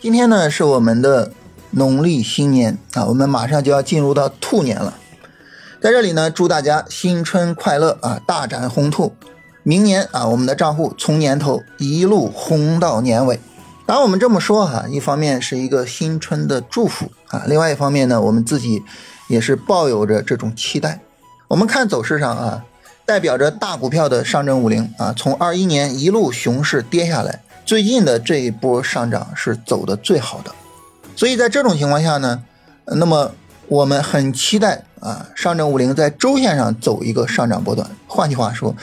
今天呢是我们的农历新年啊，我们马上就要进入到兔年了。在这里呢，祝大家新春快乐啊，大展宏兔。明年啊，我们的账户从年头一路红到年尾。当然，我们这么说哈，一方面是一个新春的祝福啊，另外一方面呢，我们自己也是抱有着这种期待。我们看走势上啊，代表着大股票的上证五零啊，从二一年一路熊市跌下来。最近的这一波上涨是走的最好的，所以在这种情况下呢，那么我们很期待啊，上证五零在周线上走一个上涨波段，换句话说，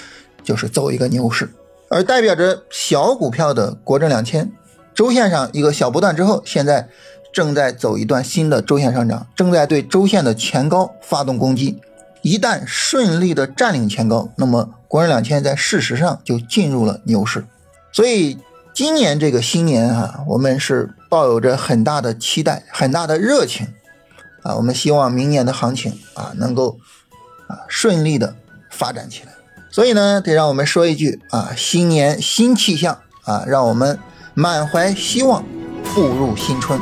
就是走一个牛市。而代表着小股票的国证两千，周线上一个小波段之后，现在正在走一段新的周线上涨，正在对周线的前高发动攻击。一旦顺利的占领前高，那么国证两千在事实上就进入了牛市，所以。今年这个新年啊，我们是抱有着很大的期待、很大的热情啊。我们希望明年的行情啊，能够啊顺利的发展起来。所以呢，得让我们说一句啊，新年新气象啊，让我们满怀希望步入新春。